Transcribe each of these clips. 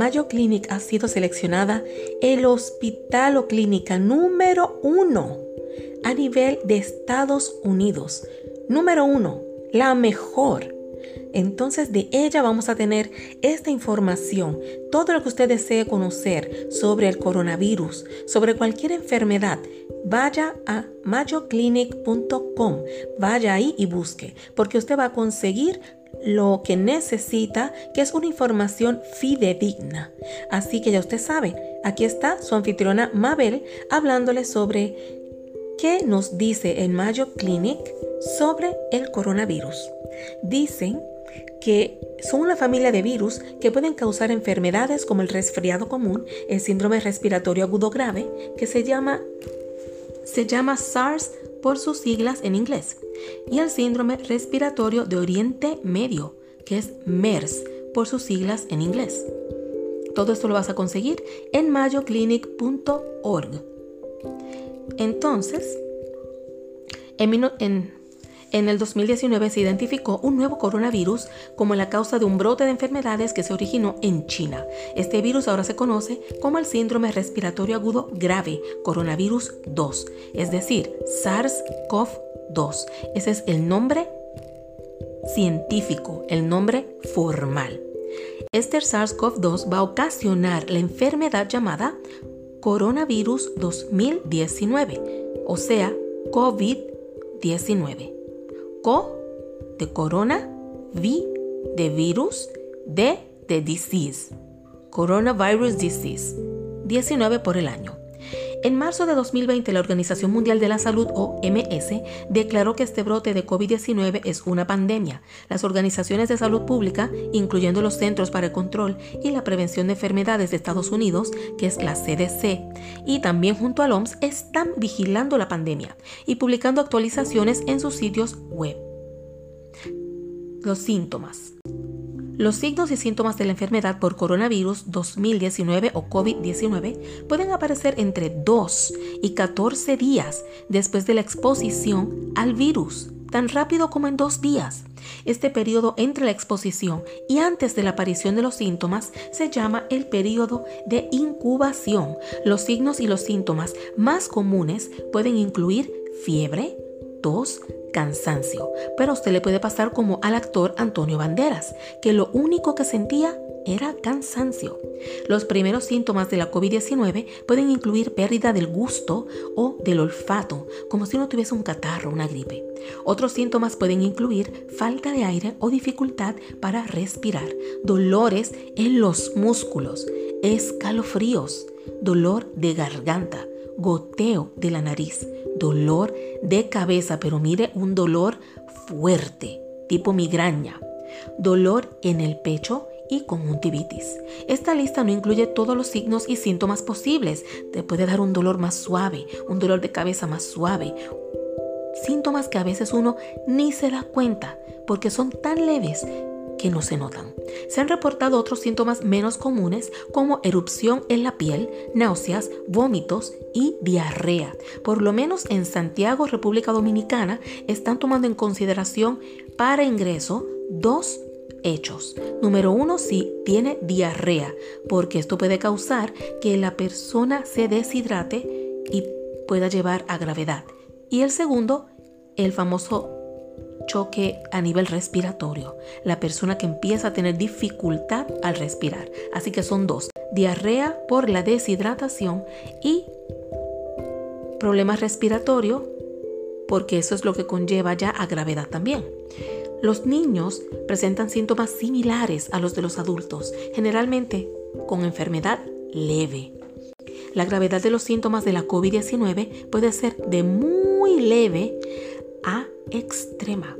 Mayo Clinic ha sido seleccionada el hospital o clínica número uno a nivel de Estados Unidos. Número uno, la mejor. Entonces de ella vamos a tener esta información, todo lo que usted desee conocer sobre el coronavirus, sobre cualquier enfermedad. Vaya a mayoclinic.com, vaya ahí y busque, porque usted va a conseguir lo que necesita, que es una información fidedigna. Así que ya usted sabe, aquí está su anfitriona Mabel hablándole sobre qué nos dice el Mayo Clinic sobre el coronavirus. Dicen que son una familia de virus que pueden causar enfermedades como el resfriado común, el síndrome respiratorio agudo grave, que se llama, se llama SARS por sus siglas en inglés, y el síndrome respiratorio de Oriente Medio, que es MERS por sus siglas en inglés. Todo esto lo vas a conseguir en mayoclinic.org. Entonces, en, en el 2019 se identificó un nuevo coronavirus como la causa de un brote de enfermedades que se originó en China. Este virus ahora se conoce como el síndrome respiratorio agudo grave, coronavirus 2, es decir, SARS-CoV-2. Ese es el nombre científico, el nombre formal. Este SARS-CoV-2 va a ocasionar la enfermedad llamada coronavirus 2019, o sea, COVID-19. Co de corona, V de virus, D de disease. Coronavirus disease. 19 por el año. En marzo de 2020, la Organización Mundial de la Salud, OMS, declaró que este brote de COVID-19 es una pandemia. Las organizaciones de salud pública, incluyendo los Centros para el Control y la Prevención de Enfermedades de Estados Unidos, que es la CDC, y también junto al OMS, están vigilando la pandemia y publicando actualizaciones en sus sitios web. Los síntomas. Los signos y síntomas de la enfermedad por coronavirus 2019 o COVID-19 pueden aparecer entre 2 y 14 días después de la exposición al virus, tan rápido como en dos días. Este periodo entre la exposición y antes de la aparición de los síntomas se llama el periodo de incubación. Los signos y los síntomas más comunes pueden incluir fiebre, tos, cansancio. Pero a usted le puede pasar como al actor Antonio Banderas, que lo único que sentía era cansancio. Los primeros síntomas de la COVID-19 pueden incluir pérdida del gusto o del olfato, como si no tuviese un catarro, una gripe. Otros síntomas pueden incluir falta de aire o dificultad para respirar, dolores en los músculos, escalofríos, dolor de garganta, goteo de la nariz, dolor de cabeza, pero mire, un dolor fuerte, tipo migraña, dolor en el pecho y conjuntivitis. Esta lista no incluye todos los signos y síntomas posibles. Te puede dar un dolor más suave, un dolor de cabeza más suave, síntomas que a veces uno ni se da cuenta porque son tan leves que no se notan. Se han reportado otros síntomas menos comunes como erupción en la piel, náuseas, vómitos y diarrea. Por lo menos en Santiago, República Dominicana, están tomando en consideración para ingreso dos hechos. Número uno, si tiene diarrea, porque esto puede causar que la persona se deshidrate y pueda llevar a gravedad. Y el segundo, el famoso choque a nivel respiratorio, la persona que empieza a tener dificultad al respirar. Así que son dos, diarrea por la deshidratación y problemas respiratorios, porque eso es lo que conlleva ya a gravedad también. Los niños presentan síntomas similares a los de los adultos, generalmente con enfermedad leve. La gravedad de los síntomas de la COVID-19 puede ser de muy leve a extrema.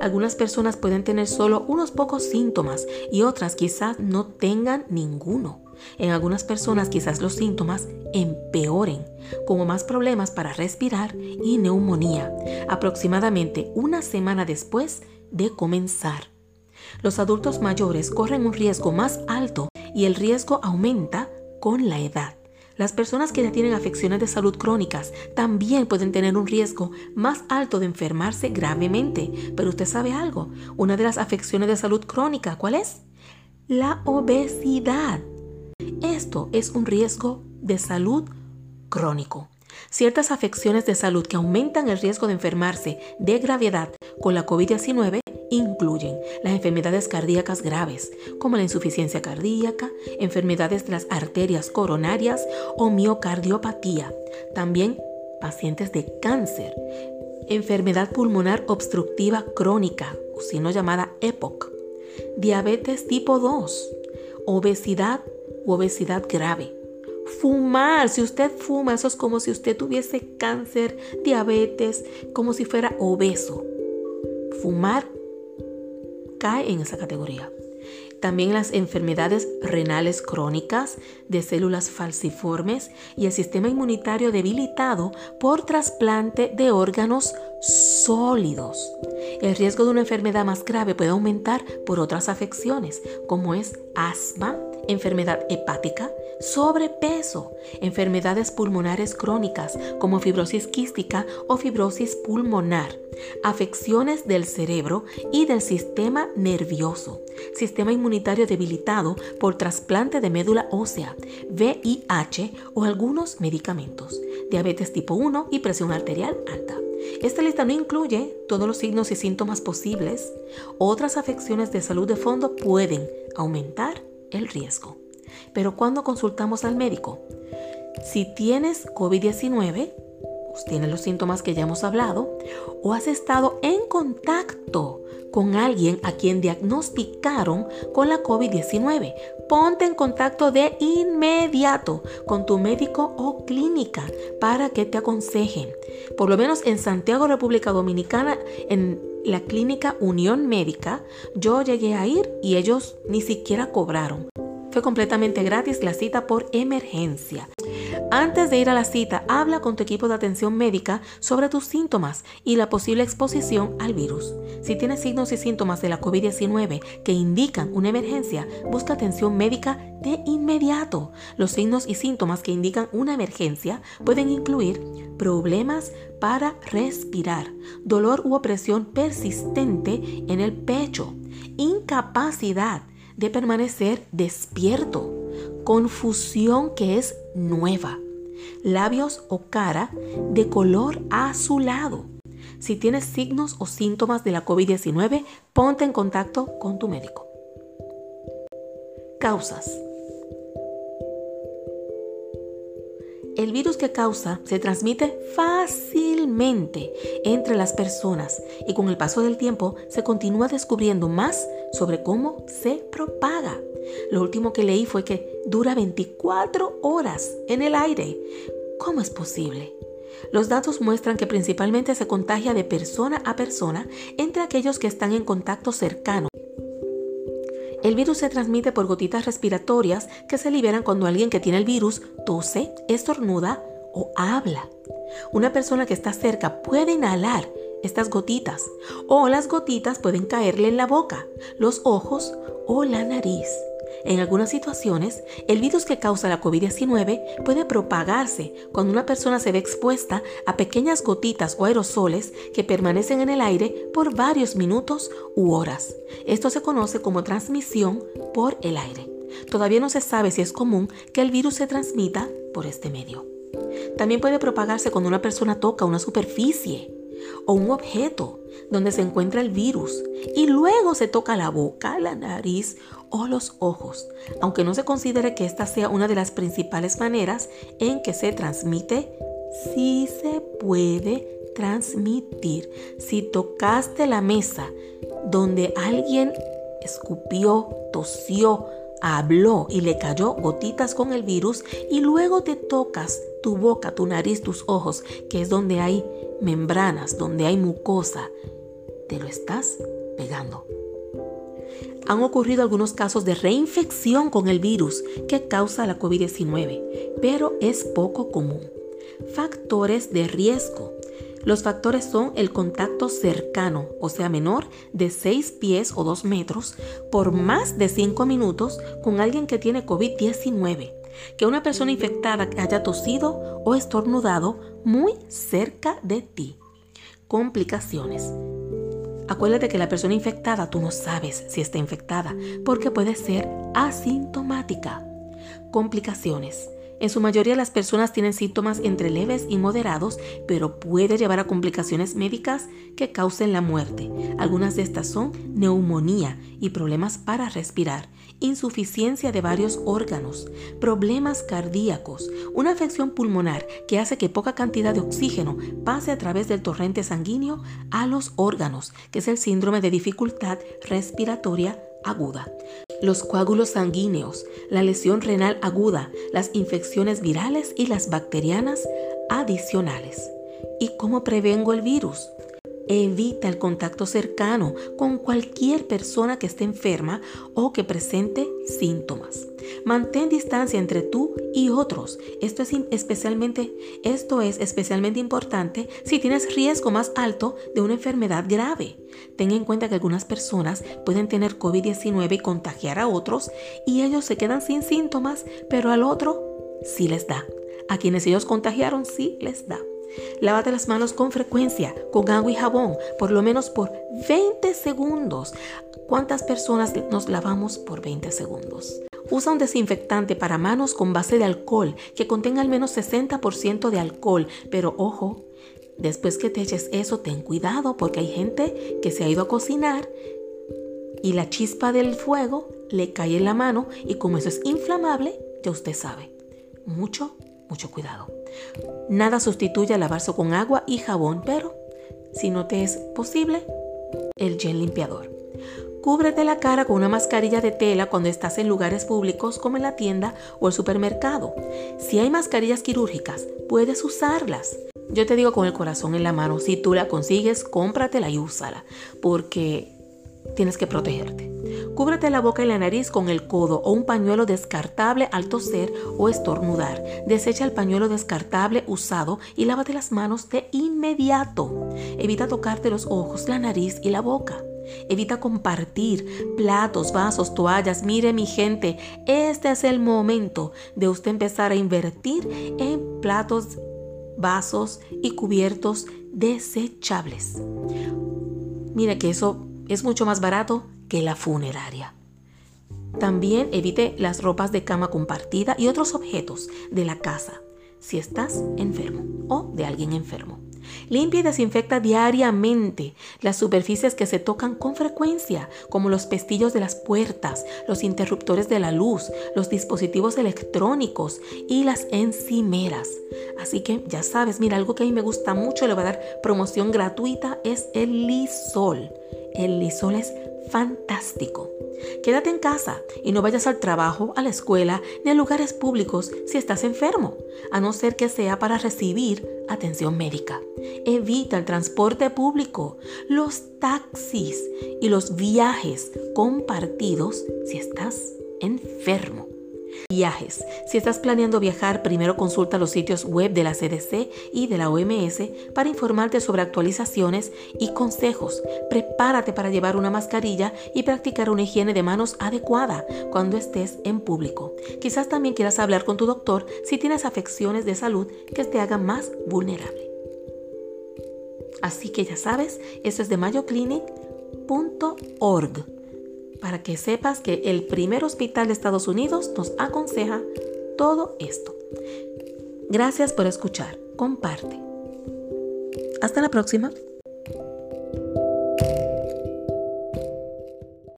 Algunas personas pueden tener solo unos pocos síntomas y otras quizás no tengan ninguno. En algunas personas quizás los síntomas empeoren, como más problemas para respirar y neumonía, aproximadamente una semana después de comenzar. Los adultos mayores corren un riesgo más alto y el riesgo aumenta con la edad. Las personas que ya tienen afecciones de salud crónicas también pueden tener un riesgo más alto de enfermarse gravemente. Pero usted sabe algo, una de las afecciones de salud crónica, ¿cuál es? La obesidad. Esto es un riesgo de salud crónico. Ciertas afecciones de salud que aumentan el riesgo de enfermarse de gravedad con la COVID-19 incluyen las enfermedades cardíacas graves, como la insuficiencia cardíaca, enfermedades de las arterias coronarias o miocardiopatía. También pacientes de cáncer, enfermedad pulmonar obstructiva crónica, o sino llamada EPOC, diabetes tipo 2, obesidad u obesidad grave. Fumar, si usted fuma, eso es como si usted tuviese cáncer, diabetes, como si fuera obeso. Fumar cae en esa categoría. También las enfermedades renales crónicas, de células falciformes y el sistema inmunitario debilitado por trasplante de órganos sólidos. El riesgo de una enfermedad más grave puede aumentar por otras afecciones, como es asma, enfermedad hepática, sobrepeso, enfermedades pulmonares crónicas como fibrosis quística o fibrosis pulmonar, afecciones del cerebro y del sistema nervioso, sistema inmunitario debilitado por trasplante de médula ósea, VIH o algunos medicamentos, diabetes tipo 1 y presión arterial alta. Esta lista no incluye todos los signos y síntomas posibles. Otras afecciones de salud de fondo pueden aumentar el riesgo. Pero cuando consultamos al médico, si tienes COVID-19, pues tienes los síntomas que ya hemos hablado, o has estado en contacto con alguien a quien diagnosticaron con la COVID-19, ponte en contacto de inmediato con tu médico o clínica para que te aconsejen. Por lo menos en Santiago, República Dominicana, en la clínica Unión Médica, yo llegué a ir y ellos ni siquiera cobraron. Fue completamente gratis la cita por emergencia. Antes de ir a la cita, habla con tu equipo de atención médica sobre tus síntomas y la posible exposición al virus. Si tienes signos y síntomas de la COVID-19 que indican una emergencia, busca atención médica de inmediato. Los signos y síntomas que indican una emergencia pueden incluir problemas para respirar, dolor u opresión persistente en el pecho, incapacidad, de permanecer despierto, confusión que es nueva, labios o cara de color azulado. Si tienes signos o síntomas de la COVID-19, ponte en contacto con tu médico. Causas. El virus que causa se transmite fácilmente entre las personas y con el paso del tiempo se continúa descubriendo más sobre cómo se propaga. Lo último que leí fue que dura 24 horas en el aire. ¿Cómo es posible? Los datos muestran que principalmente se contagia de persona a persona entre aquellos que están en contacto cercano. El virus se transmite por gotitas respiratorias que se liberan cuando alguien que tiene el virus tose, estornuda o habla. Una persona que está cerca puede inhalar estas gotitas o las gotitas pueden caerle en la boca, los ojos o la nariz. En algunas situaciones, el virus que causa la COVID-19 puede propagarse cuando una persona se ve expuesta a pequeñas gotitas o aerosoles que permanecen en el aire por varios minutos u horas. Esto se conoce como transmisión por el aire. Todavía no se sabe si es común que el virus se transmita por este medio. También puede propagarse cuando una persona toca una superficie o un objeto donde se encuentra el virus y luego se toca la boca, la nariz o los ojos, aunque no se considere que esta sea una de las principales maneras en que se transmite, sí se puede transmitir. Si tocaste la mesa donde alguien escupió, tosió, habló y le cayó gotitas con el virus y luego te tocas tu boca, tu nariz, tus ojos, que es donde hay membranas, donde hay mucosa, te lo estás pegando. Han ocurrido algunos casos de reinfección con el virus que causa la COVID-19, pero es poco común. Factores de riesgo. Los factores son el contacto cercano, o sea, menor de 6 pies o 2 metros, por más de 5 minutos con alguien que tiene COVID-19, que una persona infectada haya tosido o estornudado muy cerca de ti. Complicaciones. Acuérdate que la persona infectada tú no sabes si está infectada porque puede ser asintomática. Complicaciones. En su mayoría las personas tienen síntomas entre leves y moderados, pero puede llevar a complicaciones médicas que causen la muerte. Algunas de estas son neumonía y problemas para respirar, insuficiencia de varios órganos, problemas cardíacos, una afección pulmonar que hace que poca cantidad de oxígeno pase a través del torrente sanguíneo a los órganos, que es el síndrome de dificultad respiratoria aguda, los coágulos sanguíneos, la lesión renal aguda, las infecciones virales y las bacterianas adicionales. ¿Y cómo prevengo el virus? Evita el contacto cercano con cualquier persona que esté enferma o que presente síntomas. Mantén distancia entre tú y otros. Esto es especialmente, importante si tienes riesgo más alto de una enfermedad grave. Ten en cuenta que algunas personas pueden tener COVID-19 y contagiar a otros y ellos se quedan sin síntomas, pero al otro sí les da. A quienes ellos contagiaron sí les da. Lávate las manos con frecuencia, con agua y jabón, por lo menos por 20 segundos. ¿Cuántas personas nos lavamos por 20 segundos? Usa un desinfectante para manos con base de alcohol que contenga al menos 60% de alcohol, pero ojo, después que te eches eso, ten cuidado porque hay gente que se ha ido a cocinar y la chispa del fuego le cae en la mano y como eso es inflamable, ya usted sabe. Mucho, mucho cuidado. Nada sustituye a lavarse con agua y jabón, pero si no te es posible, el gel limpiador. Cúbrete la cara con una mascarilla de tela cuando estás en lugares públicos como en la tienda o el supermercado. Si hay mascarillas quirúrgicas, puedes usarlas. Yo te digo con el corazón en la mano, si tú la consigues, cómpratela y úsala, porque tienes que protegerte. Cúbrete la boca y la nariz con el codo o un pañuelo descartable al toser o estornudar. Desecha el pañuelo descartable usado y lávate las manos de inmediato. Evita tocarte los ojos, la nariz y la boca. Evita compartir platos, vasos, toallas. Mire mi gente, este es el momento de usted empezar a invertir en platos, vasos y cubiertos desechables. Mire que eso es mucho más barato que la funeraria. También evite las ropas de cama compartida y otros objetos de la casa si estás enfermo o de alguien enfermo. Limpia y desinfecta diariamente las superficies que se tocan con frecuencia, como los pestillos de las puertas, los interruptores de la luz, los dispositivos electrónicos y las encimeras. Así que ya sabes, mira, algo que a mí me gusta mucho, le voy a dar promoción gratuita, es el Lisol. El Lisol es fantástico. Quédate en casa y no vayas al trabajo, a la escuela ni a lugares públicos si estás enfermo, a no ser que sea para recibir atención médica. Evita el transporte público, los taxis y los viajes compartidos si estás enfermo. Viajes. Si estás planeando viajar, primero consulta los sitios web de la CDC y de la OMS para informarte sobre actualizaciones y consejos. Prepárate para llevar una mascarilla y practicar una higiene de manos adecuada cuando estés en público. Quizás también quieras hablar con tu doctor si tienes afecciones de salud que te hagan más vulnerable. Así que ya sabes, esto es de mayoclinic.org para que sepas que el primer hospital de Estados Unidos nos aconseja todo esto. Gracias por escuchar. Comparte. Hasta la próxima.